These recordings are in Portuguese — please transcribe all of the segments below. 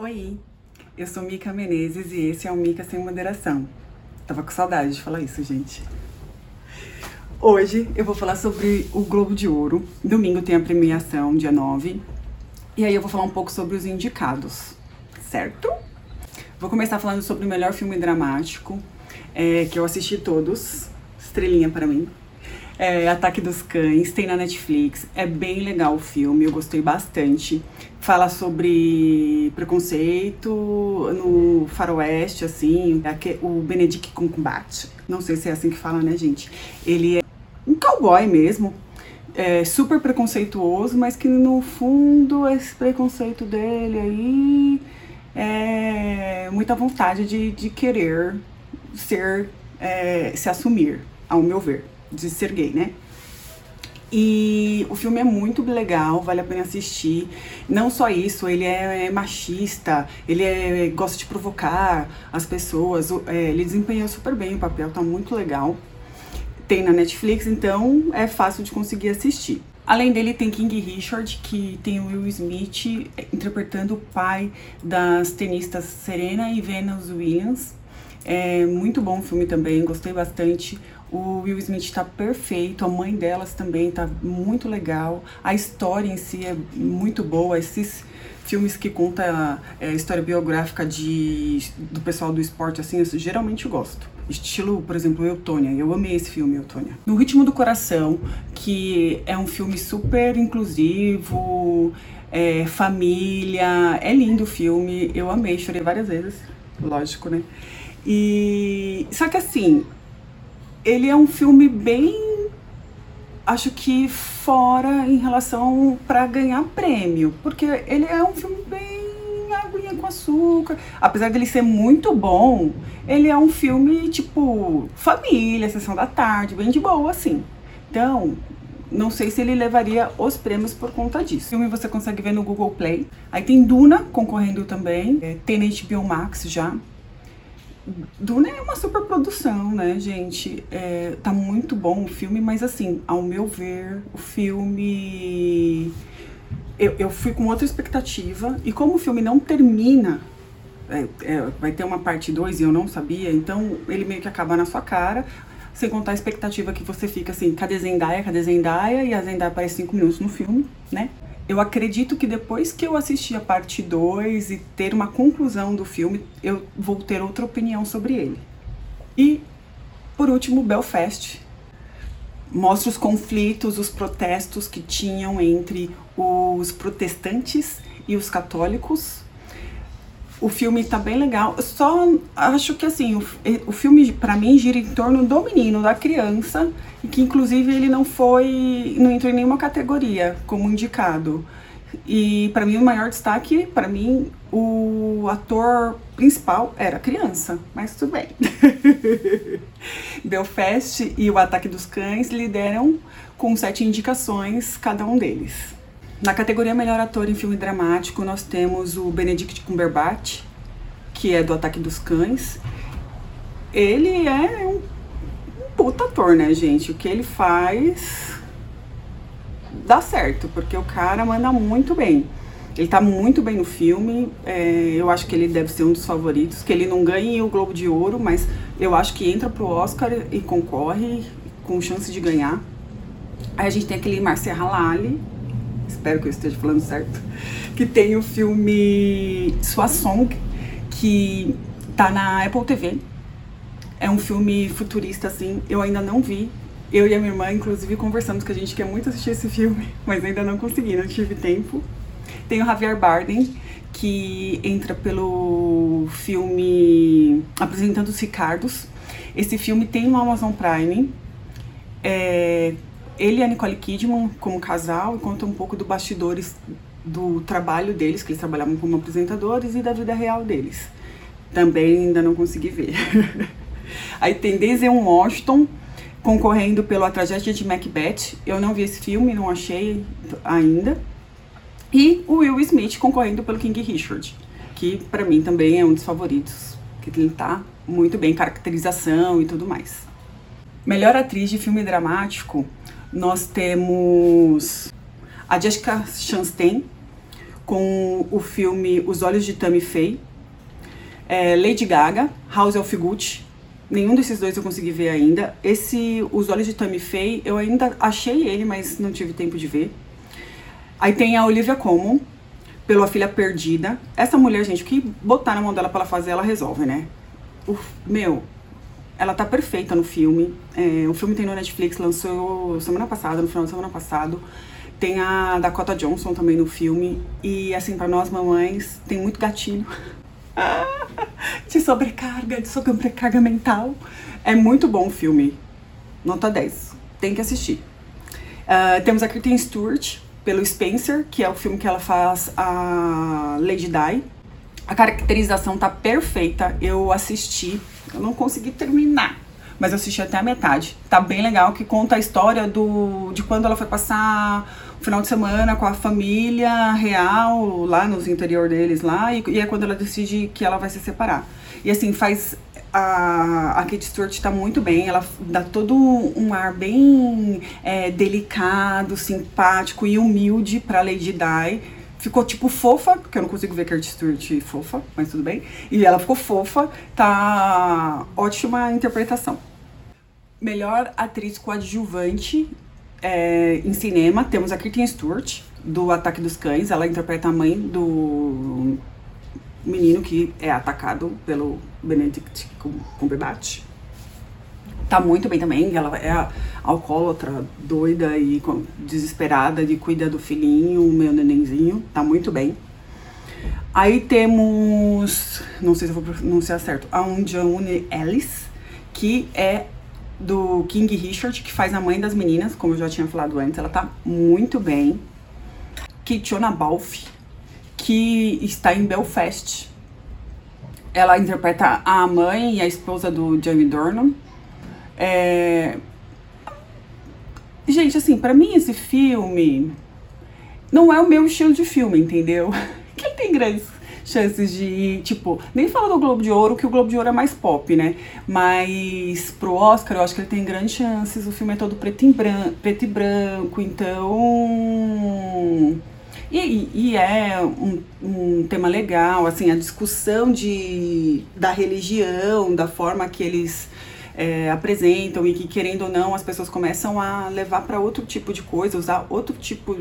Oi, eu sou Mica Menezes e esse é o Mica Sem Moderação. Tava com saudade de falar isso, gente. Hoje eu vou falar sobre o Globo de Ouro. Domingo tem a premiação, dia 9. E aí eu vou falar um pouco sobre os indicados, certo? Vou começar falando sobre o melhor filme dramático, é, que eu assisti todos. Estrelinha para mim. É, Ataque dos Cães, tem na Netflix. É bem legal o filme, eu gostei bastante. Fala sobre preconceito no faroeste, assim. O Benedict Cumberbatch, não sei se é assim que fala, né, gente? Ele é um cowboy mesmo, é super preconceituoso, mas que no fundo esse preconceito dele aí é muita vontade de, de querer ser, é, se assumir, ao meu ver de ser gay, né? E o filme é muito legal, vale a pena assistir. Não só isso, ele é, é machista, ele é, gosta de provocar as pessoas. É, ele desempenhou super bem o papel, tá muito legal. Tem na Netflix, então é fácil de conseguir assistir. Além dele tem King Richard, que tem o Will Smith interpretando o pai das tenistas Serena e Venus Williams. É muito bom o filme também, gostei bastante. O Will Smith tá perfeito, a mãe delas também tá muito legal. A história em si é muito boa. Esses filmes que contam é, história biográfica de, do pessoal do esporte, assim, eu geralmente gosto. Estilo, por exemplo, Eutônia. Eu amei esse filme, Eutônia. No Ritmo do Coração, que é um filme super inclusivo, é, família. É lindo o filme, eu amei, chorei várias vezes, lógico, né? E só que assim, ele é um filme bem acho que fora em relação para ganhar prêmio, porque ele é um filme bem aguinha com açúcar. Apesar dele ser muito bom, ele é um filme tipo família, sessão da tarde, bem de boa assim. Então, não sei se ele levaria os prêmios por conta disso. O filme você consegue ver no Google Play. Aí tem Duna concorrendo também. É, tem HBO Max já. Duna é uma super produção, né, gente? É, tá muito bom o filme, mas assim, ao meu ver, o filme. Eu, eu fui com outra expectativa, e como o filme não termina, é, é, vai ter uma parte 2 e eu não sabia, então ele meio que acaba na sua cara, sem contar a expectativa que você fica assim, cadê Zendaya, cadê Zendaya? E a Zendaya aparece 5 minutos no filme, né? Eu acredito que depois que eu assistir a parte 2 e ter uma conclusão do filme, eu vou ter outra opinião sobre ele. E, por último, Belfast. Mostra os conflitos, os protestos que tinham entre os protestantes e os católicos o filme tá bem legal. Só acho que assim, o, o filme para mim gira em torno do menino, da criança, e que inclusive ele não foi, não entrou em nenhuma categoria como indicado. E para mim o maior destaque, para mim, o ator principal era criança, mas tudo bem. Belfast e o Ataque dos Cães lideram com sete indicações cada um deles. Na categoria Melhor Ator em Filme Dramático, nós temos o Benedict Cumberbatch, que é do Ataque dos Cães. Ele é um, um puta ator, né, gente? O que ele faz dá certo, porque o cara manda muito bem. Ele tá muito bem no filme, é, eu acho que ele deve ser um dos favoritos, que ele não ganhe o Globo de Ouro, mas eu acho que entra pro Oscar e concorre com chance de ganhar. Aí a gente tem aquele Marcia Halali, espero que eu esteja falando certo, que tem o filme Sua Song, que tá na Apple TV. É um filme futurista, assim, eu ainda não vi. Eu e a minha irmã, inclusive, conversamos que a gente quer muito assistir esse filme, mas ainda não consegui, não tive tempo. Tem o Javier Bardem, que entra pelo filme Apresentando os Ricardos. Esse filme tem no Amazon Prime. É, ele e a Nicole Kidman como casal e conta um pouco do bastidores do trabalho deles, que eles trabalhavam como apresentadores, e da vida real deles. Também ainda não consegui ver. Aí tem Denzel Washington concorrendo pelo A Tragédia de Macbeth. Eu não vi esse filme, não achei ainda. E o Will Smith concorrendo pelo King Richard, que para mim também é um dos favoritos, que ele tá muito bem, caracterização e tudo mais. Melhor atriz de filme dramático, nós temos a Jessica Chastain com o filme Os Olhos de Tammy Faye, é, Lady Gaga, House of Gucci. Nenhum desses dois eu consegui ver ainda. Esse Os Olhos de Tammy Faye, eu ainda achei ele, mas não tive tempo de ver. Aí tem a Olivia Colman, pela Filha Perdida. Essa mulher, gente, o que botar na mão dela pra ela fazer, ela resolve, né? Uf, meu, ela tá perfeita no filme. É, o filme tem no Netflix, lançou semana passada, no final de semana passado. Tem a Dakota Johnson também no filme. E assim, para nós mamães, tem muito gatilho. de sobrecarga, de sobrecarga mental. É muito bom o filme. Nota 10. Tem que assistir. Uh, temos a Kristen Stewart, pelo Spencer, que é o filme que ela faz a Lady Di. A caracterização tá perfeita. Eu assisti eu não consegui terminar, mas eu assisti até a metade. Tá bem legal, que conta a história do de quando ela foi passar o final de semana com a família real lá nos interior deles lá e, e é quando ela decide que ela vai se separar. E assim, faz a, a Kate Stewart tá muito bem, ela dá todo um ar bem é, delicado, simpático e humilde pra Lady Di ficou tipo fofa, porque eu não consigo ver Kate Stewart fofa, mas tudo bem. E ela ficou fofa, tá ótima interpretação. Melhor atriz coadjuvante é, em cinema, temos a Kristen Stewart, do Ataque dos Cães. Ela interpreta a mãe do menino que é atacado pelo Benedict Cumberbatch tá muito bem também. Ela é alcoólatra, doida e desesperada de cuidar do filhinho, meu nenenzinho. Tá muito bem. Aí temos, não sei se eu vou pronunciar certo, a Unjaune Ellis, que é do King Richard, que faz a mãe das meninas, como eu já tinha falado antes. Ela tá muito bem. Kitchona Balfe, que está em Belfast. Ela interpreta a mãe e a esposa do Jamie Dornan é... Gente, assim, para mim esse filme não é o meu estilo de filme, entendeu? Que ele tem grandes chances de, tipo, nem falo do Globo de Ouro, que o Globo de Ouro é mais pop, né? Mas pro Oscar eu acho que ele tem grandes chances. O filme é todo preto, branco, preto e branco, então. E, e é um, um, tema legal, assim, a discussão de, da religião, da forma que eles é, apresentam e que, querendo ou não, as pessoas começam a levar para outro tipo de coisa, usar outro tipo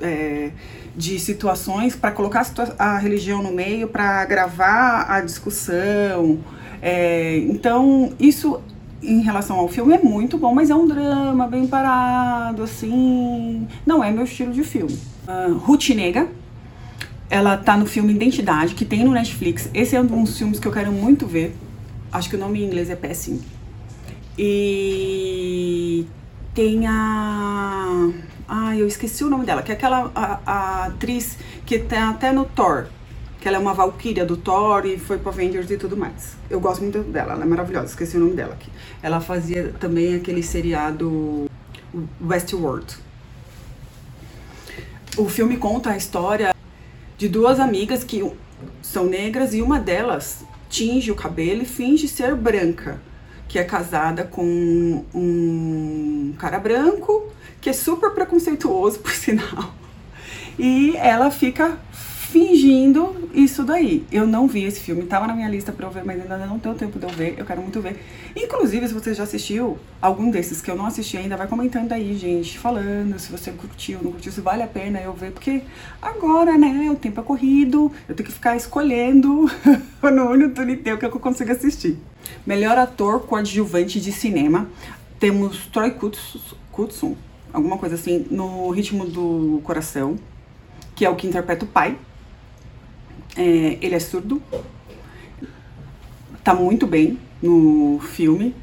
é, de situações para colocar a, a, religião no meio, para agravar a discussão. É, então, isso em relação ao filme é muito bom, mas é um drama bem parado, assim. Não é meu estilo de filme. Uh, Ruth Nega, ela tá no filme Identidade, que tem no Netflix. Esse é um dos filmes que eu quero muito ver. Acho que o nome em inglês é péssimo. E tem a. Ai, eu esqueci o nome dela, que é aquela a, a atriz que tem até no Thor, que ela é uma valquíria do Thor e foi pro Avengers e tudo mais. Eu gosto muito dela, ela é maravilhosa, esqueci o nome dela aqui. Ela fazia também aquele seriado Westworld. O filme conta a história de duas amigas que são negras e uma delas tinge o cabelo e finge ser branca que é casada com um cara branco, que é super preconceituoso, por sinal. E ela fica fingindo isso daí. Eu não vi esse filme, tava na minha lista pra eu ver, mas ainda não tenho tempo de eu ver, eu quero muito ver. Inclusive, se você já assistiu algum desses que eu não assisti ainda, vai comentando aí, gente, falando se você curtiu, não curtiu, se vale a pena eu ver, porque agora, né, o tempo é corrido, eu tenho que ficar escolhendo no único o que eu consigo assistir. Melhor ator coadjuvante de cinema, temos Troy Kutsun, alguma coisa assim, no Ritmo do Coração, que é o que interpreta o pai, é, ele é surdo, tá muito bem no filme.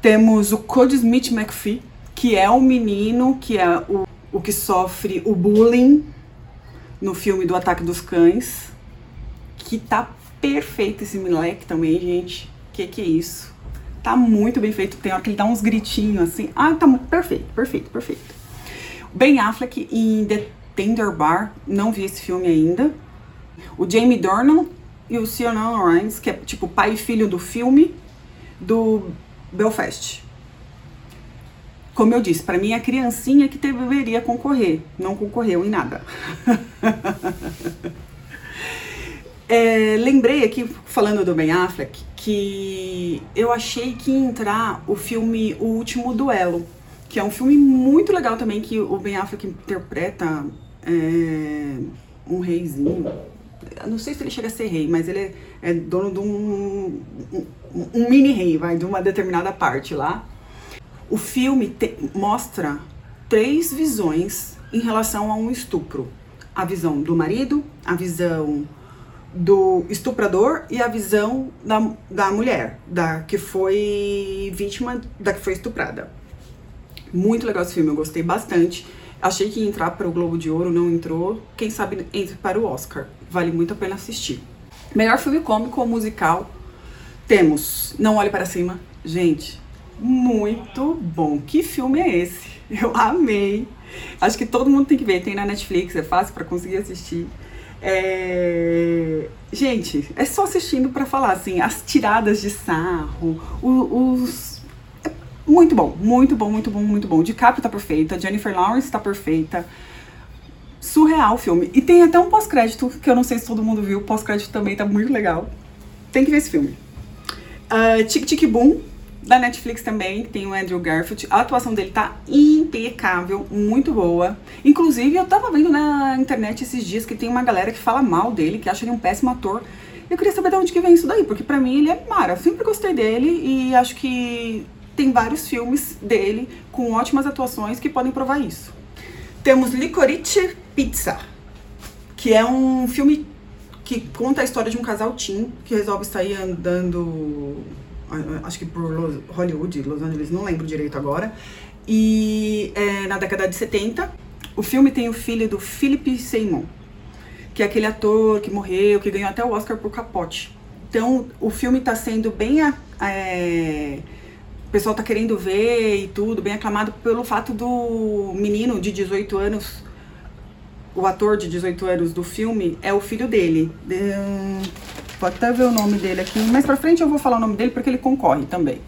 Temos o Cody Smith McPhee, que é o menino que é o, o que sofre o bullying no filme do Ataque dos Cães, que tá perfeito esse moleque também, gente. Que que é isso? Tá muito bem feito. Tem hora que ele dá uns gritinhos assim. Ah, tá perfeito, perfeito, perfeito. Ben Affleck em The Tender Bar, não vi esse filme ainda. O Jamie Dornan e o Sionel Rhimes, que é tipo pai e filho do filme do Belfast. como eu disse, para mim é a criancinha que deveria concorrer, não concorreu em nada. é, lembrei aqui, falando do Ben Affleck, que eu achei que ia entrar o filme O Último Duelo, que é um filme muito legal também, que o Ben Affleck interpreta é, um reizinho. Eu não sei se ele chega a ser rei, mas ele é, dono de um, um, um mini rei, vai, de uma determinada parte lá. O filme te, mostra três visões em relação a um estupro: a visão do marido, a visão do estuprador e a visão da, da mulher, da que foi vítima, da que foi estuprada. Muito legal esse filme, eu gostei bastante. Achei que ia entrar para o Globo de Ouro, não entrou. Quem sabe entre para o Oscar. Vale muito a pena assistir. Melhor filme cômico ou musical? Temos Não Olhe Para Cima. Gente, muito bom. Que filme é esse? Eu amei. Acho que todo mundo tem que ver. Tem na Netflix, é fácil para conseguir assistir. É... Gente, é só assistindo para falar assim, as tiradas de sarro, os. Muito bom, muito bom, muito bom, muito bom. DiCaprio tá perfeita, Jennifer Lawrence tá perfeita. Surreal o filme. E tem até um pós-crédito, que eu não sei se todo mundo viu, o pós-crédito também tá muito legal. Tem que ver esse filme. Uh, Tic Tic Boom, da Netflix também, tem o Andrew Garfield. A atuação dele tá impecável, muito boa. Inclusive, eu tava vendo na internet esses dias que tem uma galera que fala mal dele, que acha ele um péssimo ator. Eu queria saber de onde que vem isso daí, porque pra mim ele é mara. Sempre gostei dele e acho que tem vários filmes dele com ótimas atuações que podem provar isso. Temos Licorice Pizza, que é um filme que conta a história de um casal teen que resolve sair andando acho que por Hollywood, Los Angeles, não lembro direito agora. E é, na década de 70, o filme tem o filho do Philip Seymour, que é aquele ator que morreu, que ganhou até o Oscar por Capote. Então, o filme está sendo bem. É, o pessoal está querendo ver e tudo, bem aclamado pelo fato do menino de 18 anos, o ator de 18 anos do filme, é o filho dele. Vou até ver o nome dele aqui. Mais pra frente eu vou falar o nome dele porque ele concorre também.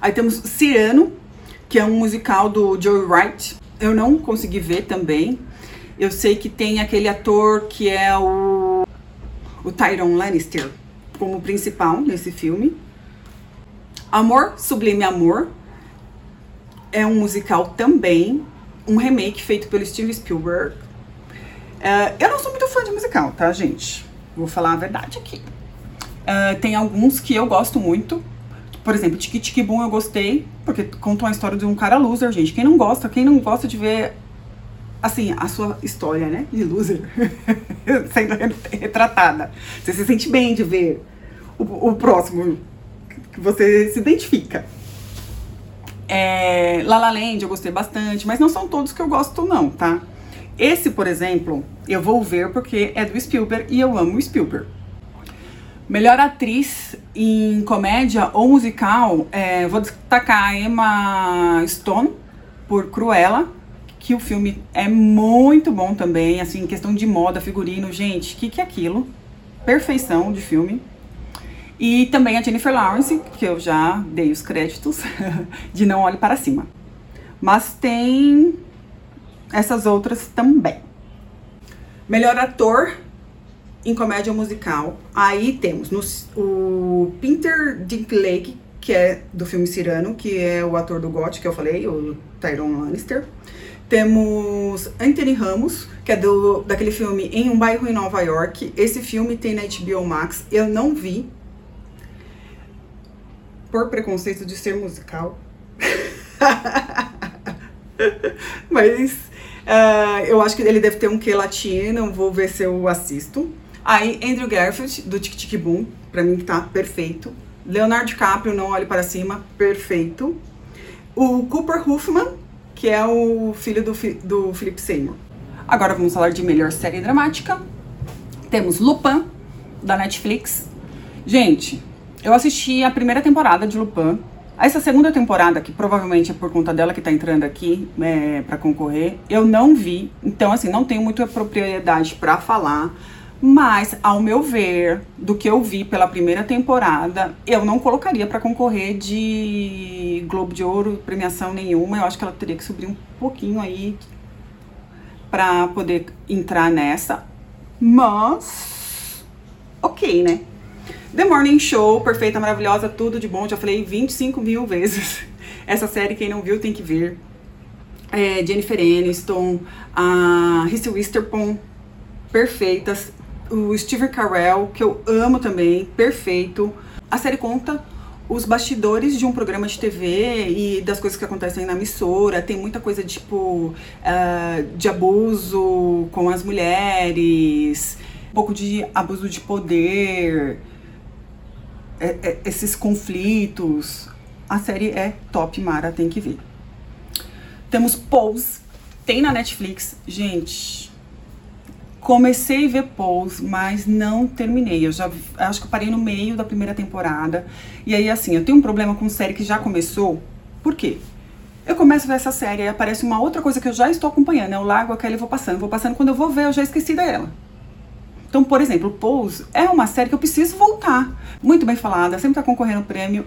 Aí temos Cyrano, que é um musical do Joe Wright. Eu não consegui ver também. Eu sei que tem aquele ator que é o, o Tyron Lannister como principal nesse filme. Amor, Sublime Amor. É um musical também. Um remake feito pelo Steven Spielberg Uh, eu não sou muito fã de musical, tá, gente? Vou falar a verdade aqui. Uh, tem alguns que eu gosto muito. Por exemplo, Tiki Tiki Boom eu gostei, porque contou a história de um cara loser, gente. Quem não gosta, quem não gosta de ver, assim, a sua história, né, de loser sendo retratada. Você se sente bem de ver o, o próximo, que você se identifica. É, La La Land eu gostei bastante, mas não são todos que eu gosto não, tá? Esse, por exemplo, eu vou ver porque é do Spielberg e eu amo o Spielberg. Melhor atriz em comédia ou musical, é, vou destacar a Emma Stone por Cruella, que o filme é muito bom também, assim, questão de moda, figurino, gente, o que, que é aquilo? Perfeição de filme. E também a Jennifer Lawrence, que eu já dei os créditos, de Não Olhe Para Cima. Mas tem essas outras também. Melhor ator em comédia musical. Aí temos no, o Peter Dinklage, que é do filme Cirano, que é o ator do GOT, que eu falei, o Tyron Lannister. Temos Anthony Ramos, que é do, daquele filme Em um Bairro em Nova York. Esse filme tem na HBO Max. Eu não vi. Por preconceito de ser musical. Mas Uh, eu acho que ele deve ter um que latino, vou ver se eu assisto. Aí, Andrew Garfield, do Tic Tic Boom, pra mim tá perfeito. Leonardo DiCaprio, Não Olhe Para Cima, perfeito. O Cooper Hoffman, que é o filho do, do Philip Seymour. Agora vamos falar de melhor série dramática. Temos Lupin, da Netflix. Gente, eu assisti a primeira temporada de Lupin, essa segunda temporada, que provavelmente é por conta dela que tá entrando aqui é, para concorrer, eu não vi. Então, assim, não tenho muita propriedade para falar. Mas, ao meu ver, do que eu vi pela primeira temporada, eu não colocaria para concorrer de Globo de Ouro, premiação nenhuma. Eu acho que ela teria que subir um pouquinho aí para poder entrar nessa. Mas, ok, né? The Morning Show, perfeita, maravilhosa, tudo de bom. Já falei 25 mil vezes. Essa série, quem não viu, tem que ver. É, Jennifer Aniston, a Reese Witherspoon, perfeitas o Steve Carell, que eu amo também, perfeito. A série conta os bastidores de um programa de TV e das coisas que acontecem na emissora. Tem muita coisa tipo uh, de abuso com as mulheres, um pouco de abuso de poder, é, é, esses conflitos. A série é top, Mara, tem que ver. Temos Pose, tem na Netflix. Gente, Comecei a ver Pose, mas não terminei. Eu já acho que eu parei no meio da primeira temporada. E aí, assim, eu tenho um problema com série que já começou. Por quê? Eu começo a ver essa série e aparece uma outra coisa que eu já estou acompanhando. Eu largo aquela e vou passando. Vou passando, quando eu vou ver, eu já esqueci dela. Então, por exemplo, Pose é uma série que eu preciso voltar. Muito bem falada, sempre está concorrendo prêmio.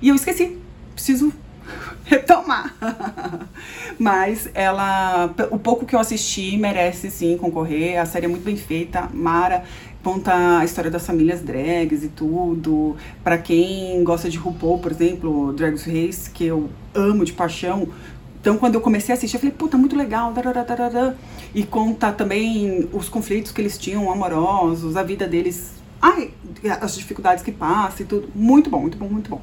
E eu esqueci. Preciso retomar. Mas ela, o pouco que eu assisti merece sim concorrer. A série é muito bem feita. Mara conta a história das famílias drags e tudo. Para quem gosta de RuPaul, por exemplo, Drag Race, que eu amo de paixão. Então, quando eu comecei a assistir, eu falei, puta, muito legal. E conta também os conflitos que eles tinham amorosos, a vida deles, ai, as dificuldades que passam e tudo. Muito bom, muito bom, muito bom.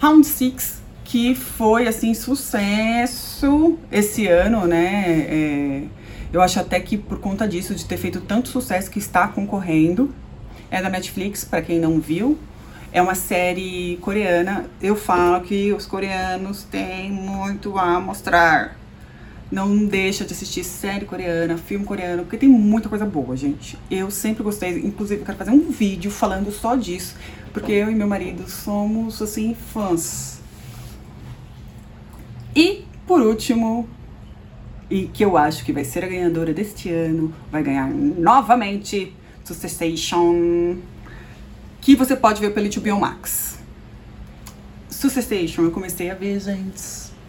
Round Six, que foi assim sucesso esse ano, né? É, eu acho até que por conta disso, de ter feito tanto sucesso que está concorrendo, é da Netflix, para quem não viu. É uma série coreana. Eu falo que os coreanos têm muito a mostrar. Não deixa de assistir série coreana, filme coreano, porque tem muita coisa boa, gente. Eu sempre gostei, inclusive eu quero fazer um vídeo falando só disso porque eu e meu marido somos, assim, fãs. E, por último, e que eu acho que vai ser a ganhadora deste ano, vai ganhar novamente Succession, que você pode ver pelo HBO Max. Succession eu comecei a ver, gente,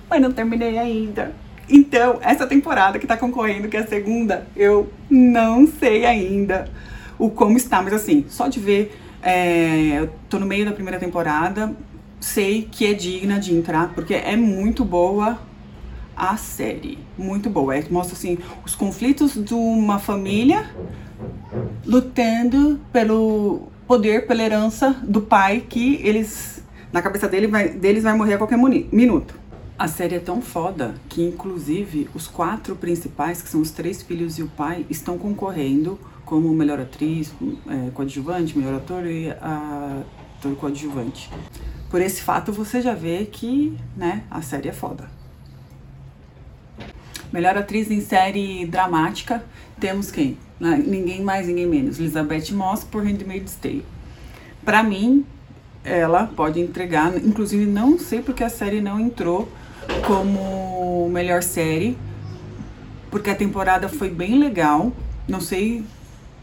mas não terminei ainda. Então, essa temporada que tá concorrendo, que é a segunda, eu não sei ainda o como está, mas assim, só de ver é, eu tô no meio da primeira temporada, sei que é digna de entrar, porque é muito boa a série. Muito boa. É, mostra assim os conflitos de uma família lutando pelo poder, pela herança do pai que eles na cabeça dele vai, deles vai morrer a qualquer minuto. A série é tão foda que, inclusive, os quatro principais, que são os três filhos e o pai, estão concorrendo como melhor atriz, é, coadjuvante, melhor ator e ator coadjuvante. Por esse fato, você já vê que né, a série é foda. Melhor atriz em série dramática, temos quem? Ah, ninguém mais, ninguém menos. Elizabeth Moss por Handmaid's Tale. Pra mim, ela pode entregar, inclusive não sei porque a série não entrou como melhor série, porque a temporada foi bem legal. Não sei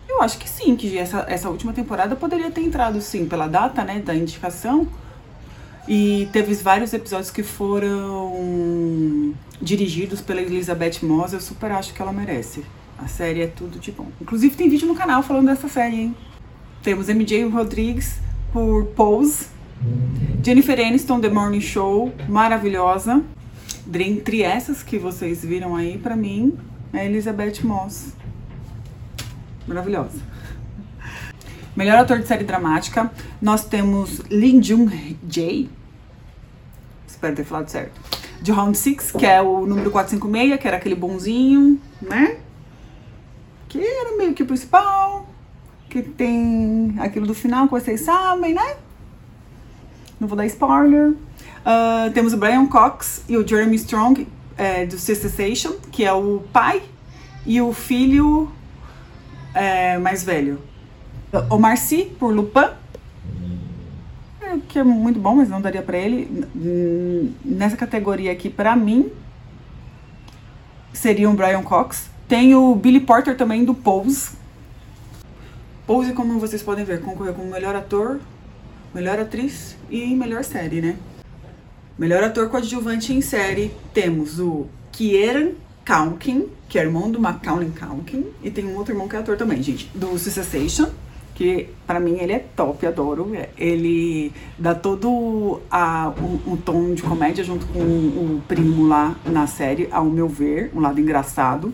eu acho que sim, que essa, essa última temporada poderia ter entrado sim pela data, né, da indicação. E teve vários episódios que foram dirigidos pela Elizabeth Moss, eu super acho que ela merece. A série é tudo de bom. Inclusive tem vídeo no canal falando dessa série, hein? Temos MJ Rodrigues por Pose, Jennifer Aniston, The Morning Show, maravilhosa. Entre essas que vocês viram aí, para mim, é Elizabeth Moss maravilhosa. Melhor ator de série dramática, nós temos Lee Jung-jae, espero ter falado certo, de Round 6, que é o número 456, que era aquele bonzinho, né? Que era meio que o principal, que tem aquilo do final que vocês sabem, né? Não vou dar spoiler. Uh, temos o Brian Cox e o Jeremy Strong é, do Cessation, que é o pai e o filho é, mais velho. O Marci, por Lupin. É, que é muito bom, mas não daria para ele. Nessa categoria aqui, para mim, seria um Brian Cox. Tem o Billy Porter também, do Pose, Pose, como vocês podem ver, concorreu como melhor ator, melhor atriz e melhor série, né? Melhor ator coadjuvante em série, temos o Kieran Culkin, que é irmão do Macaulay Culkin, e tem um outro irmão que é ator também, gente, do Succession, que para mim ele é top, adoro. Ele dá todo a, um, tom de comédia junto com o primo lá na série, ao meu ver, um lado engraçado.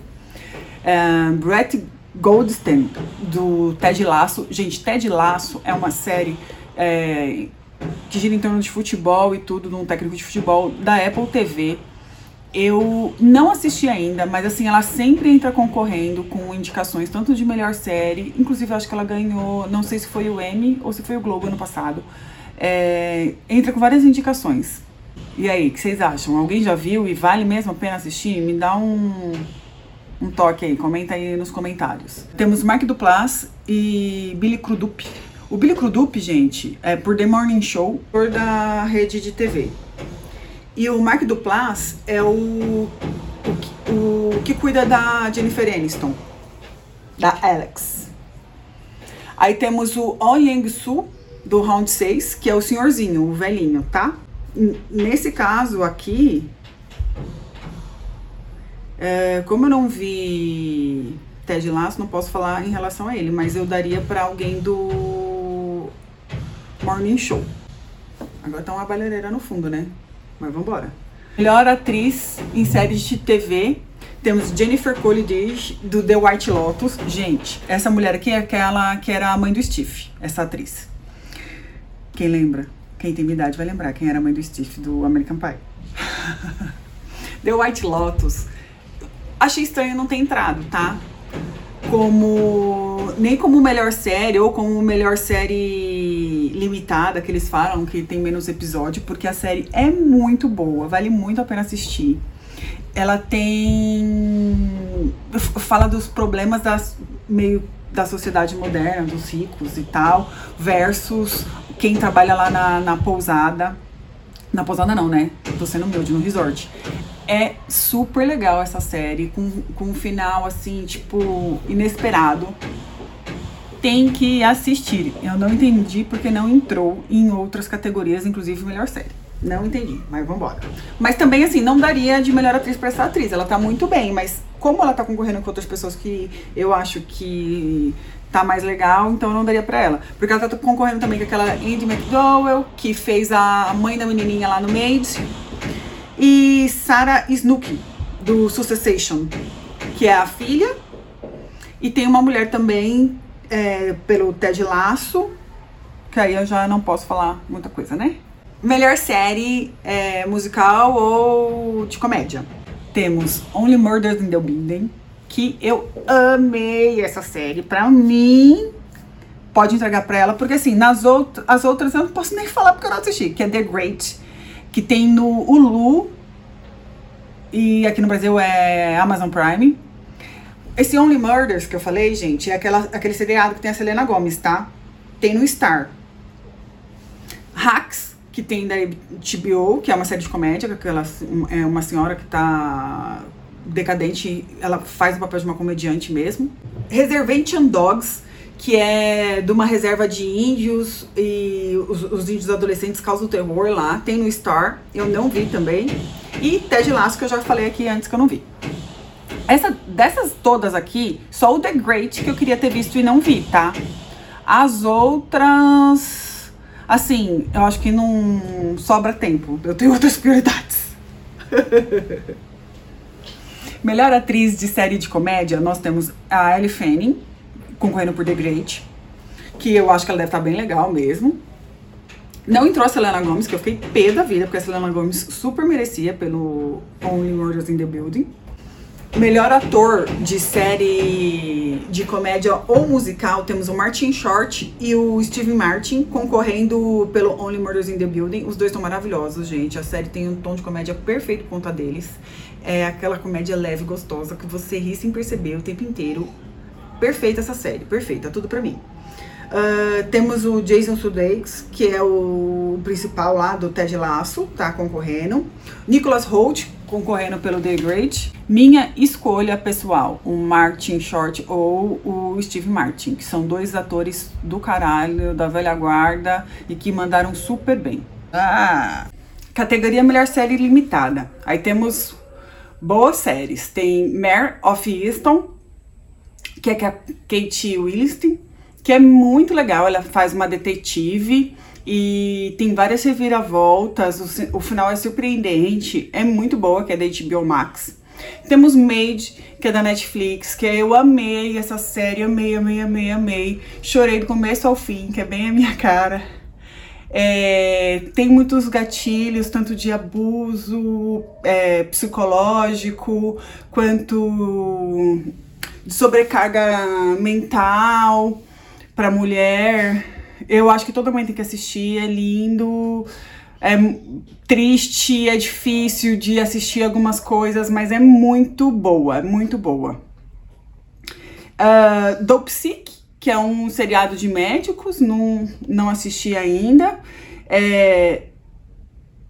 Um, Brett Goldstein, do Ted Lasso. Gente, Ted Lasso é uma série é, que gira em torno de futebol e tudo, de um técnico de futebol da Apple TV. Eu não assisti ainda, mas assim, ela sempre entra concorrendo com indicações, tanto de melhor série, inclusive acho que ela ganhou, não sei se foi o Emmy ou se foi o Globo ano passado. É, entra com várias indicações. E aí, o que vocês acham? Alguém já viu e vale mesmo a pena assistir? Me dá um, um toque aí, comenta aí nos comentários. Temos Mark Duplass e Billy Crudup. O Billy Crudup, gente, é por The Morning Show, por da rede de TV. E o Mark Duplass é o, o, o que cuida da Jennifer Aniston, da Alex. Aí temos o Oh Yang-soo, do Round 6, que é o senhorzinho, o velhinho, tá? Nesse caso aqui, é, como eu não vi Ted Lasso, não posso falar em relação a ele, mas eu daria para alguém do Morning Show. Agora tá uma balereira no fundo, né? Mas vambora. Melhor atriz em séries de TV. Temos Jennifer Coolidge, do The White Lotus. Gente, essa mulher aqui é aquela que era a mãe do Steve, essa atriz. Quem lembra? Quem tem idade vai lembrar quem era a mãe do Steve, do American Pie. The White Lotus. Achei estranho não ter entrado, tá? Como. Nem como melhor série ou como melhor série limitada, que eles falam que tem menos episódio, porque a série é muito boa, vale muito a pena assistir. Ela tem. fala dos problemas das meio da sociedade moderna, dos ricos e tal, versus quem trabalha lá na, na pousada. Na pousada não, né? Tô sendo humilde, no resort. É super legal essa série, com, com um final assim, tipo, inesperado. Tem que assistir. Eu não entendi porque não entrou em outras categorias, inclusive melhor série. Não entendi, mas vambora. Mas também, assim, não daria de melhor atriz pra essa atriz. Ela tá muito bem, mas como ela tá concorrendo com outras pessoas que eu acho que tá mais legal, então eu não daria pra ela. Porque ela tá concorrendo também com aquela Andy McDowell, que fez a mãe da menininha lá no Maid e Sarah Snook, do Succession, que é a filha. E tem uma mulher também é, pelo Ted Laço, que aí eu já não posso falar muita coisa, né? Melhor série é, musical ou de comédia. Temos Only Murders in the Building, que eu amei essa série. Pra mim, pode entregar pra ela, porque assim, nas outras, as outras eu não posso nem falar porque eu não assisti, que é The Great que tem no Hulu e aqui no Brasil é Amazon Prime. Esse Only Murders que eu falei, gente, é aquela, aquele seriado que tem a Selena Gomez, tá? Tem no Star. Hacks, que tem da HBO, que é uma série de comédia, que ela é uma senhora que tá decadente, ela faz o papel de uma comediante mesmo. Reservation Dogs, que é de uma reserva de índios e os, os, índios adolescentes causam terror lá. Tem no Star, eu não vi também. E Ted Lasso, que eu já falei aqui antes que eu não vi. Essa, dessas todas aqui, só o The Great que eu queria ter visto e não vi, tá? As outras, assim, eu acho que não sobra tempo. Eu tenho outras prioridades. Melhor atriz de série de comédia, nós temos a Ellie Fanning, concorrendo por The Great, que eu acho que ela deve estar bem legal mesmo. Não entrou a Selena Gomez, que eu fiquei pé da vida, porque a Selena Gomez super merecia pelo Only Murders in the Building. Melhor ator de série de comédia ou musical, temos o Martin Short e o Steve Martin concorrendo pelo Only Murders in the Building. Os dois estão maravilhosos, gente. A série tem um tom de comédia perfeito por conta deles. É aquela comédia leve, gostosa, que você ri sem perceber o tempo inteiro. Perfeita essa série, perfeita, tudo pra mim. Uh, temos o Jason Sudeikis, que é o principal lá do Ted Lasso, tá concorrendo. Nicholas Holt, concorrendo pelo The Great. Minha escolha pessoal, o Martin Short ou o o Steve Martin, que são dois atores do caralho, da velha guarda e que mandaram super bem. Ah! Categoria Melhor Série Limitada. Aí temos boas séries. Tem Mare of Easton, que é a Kate Williston, que é muito legal. Ela faz uma detetive e tem várias reviravoltas. O, o final é surpreendente. É muito boa, que é da HBO Max. Temos Made, que é da Netflix, que eu amei essa série, amei, amei, amei, amei. Chorei do começo ao fim, que é bem a minha cara. É, tem muitos gatilhos, tanto de abuso é, psicológico, quanto de sobrecarga mental para mulher. Eu acho que toda mãe tem que assistir, é lindo, é triste, é difícil de assistir algumas coisas, mas é muito boa, é muito boa. Uh, Dope que é um seriado de médicos, não, não assisti ainda. É,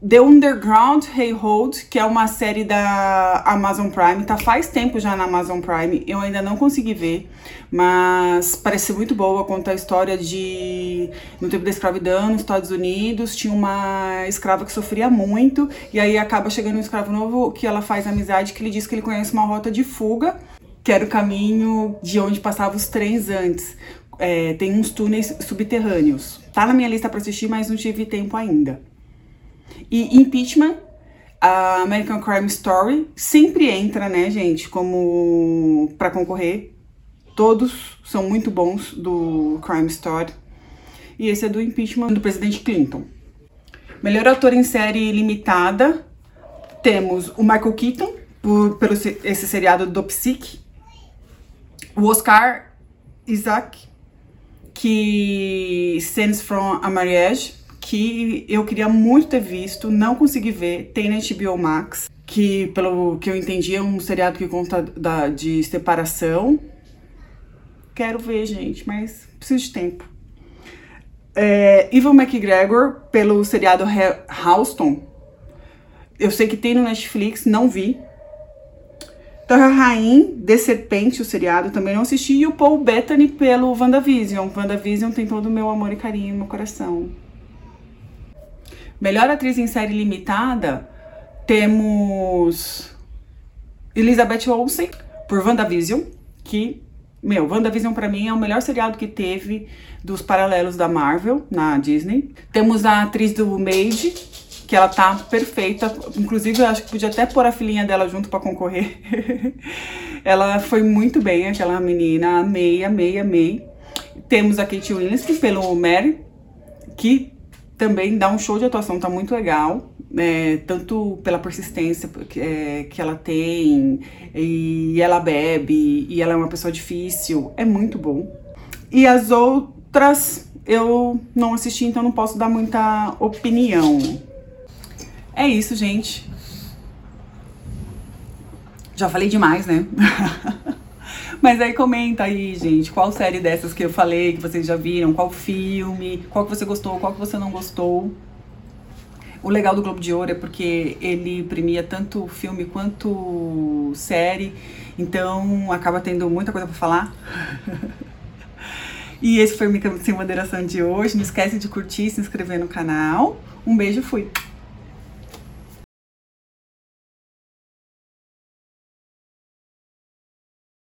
The Underground Hold, que é uma série da Amazon Prime, tá faz tempo já na Amazon Prime, eu ainda não consegui ver, mas parece muito boa, conta a história de no tempo da escravidão nos Estados Unidos, tinha uma escrava que sofria muito, e aí acaba chegando um escravo novo que ela faz amizade, que ele diz que ele conhece uma rota de fuga, que era o caminho de onde passavam os trens antes. É, tem uns túneis subterrâneos. Tá na minha lista para assistir, mas não tive tempo ainda. E Impeachment, a American Crime Story, sempre entra, né, gente, como para concorrer. Todos são muito bons do Crime Story. E esse é do impeachment do presidente Clinton. Melhor ator em série limitada, temos o Michael Keaton, por, pelo esse seriado do Psique. O Oscar Isaac, que Scenes from a Marriage, que eu queria muito ter visto, não consegui ver, tem na HBO Max, que pelo que eu entendi é um seriado que conta da, de separação. Quero ver, gente, mas preciso de tempo. É, McGregor, pelo seriado Houston. Eu sei que tem no Netflix, não vi. Terra Rain, The Serpente, o seriado, também não assisti. E o Paul Bettany pelo WandaVision. WandaVision tem todo o meu amor e carinho no meu coração. Melhor atriz em série limitada, temos Elizabeth Olsen por WandaVision, que, meu, WandaVision para mim é o melhor seriado que teve dos paralelos da Marvel na Disney. Temos a atriz do Made, que ela tá perfeita, inclusive eu acho que podia até pôr a filhinha dela junto para concorrer. ela foi muito bem, aquela menina, amei, amei, amei. Temos a Kate Winslet pelo Mary, que também dá um show de atuação, tá muito legal. É, tanto pela persistência que, é, que ela tem, e ela bebe, e ela é uma pessoa difícil, é muito bom. E as outras eu não assisti, então não posso dar muita opinião. É isso, gente. Já falei demais, né? Mas aí comenta aí, gente, qual série dessas que eu falei, que vocês já viram, qual filme, qual que você gostou, qual que você não gostou. O legal do Globo de Ouro é porque ele premia tanto filme quanto série, então acaba tendo muita coisa para falar. e esse foi o Mica Sem Moderação de hoje. Não esquece de curtir se inscrever no canal. Um beijo, fui!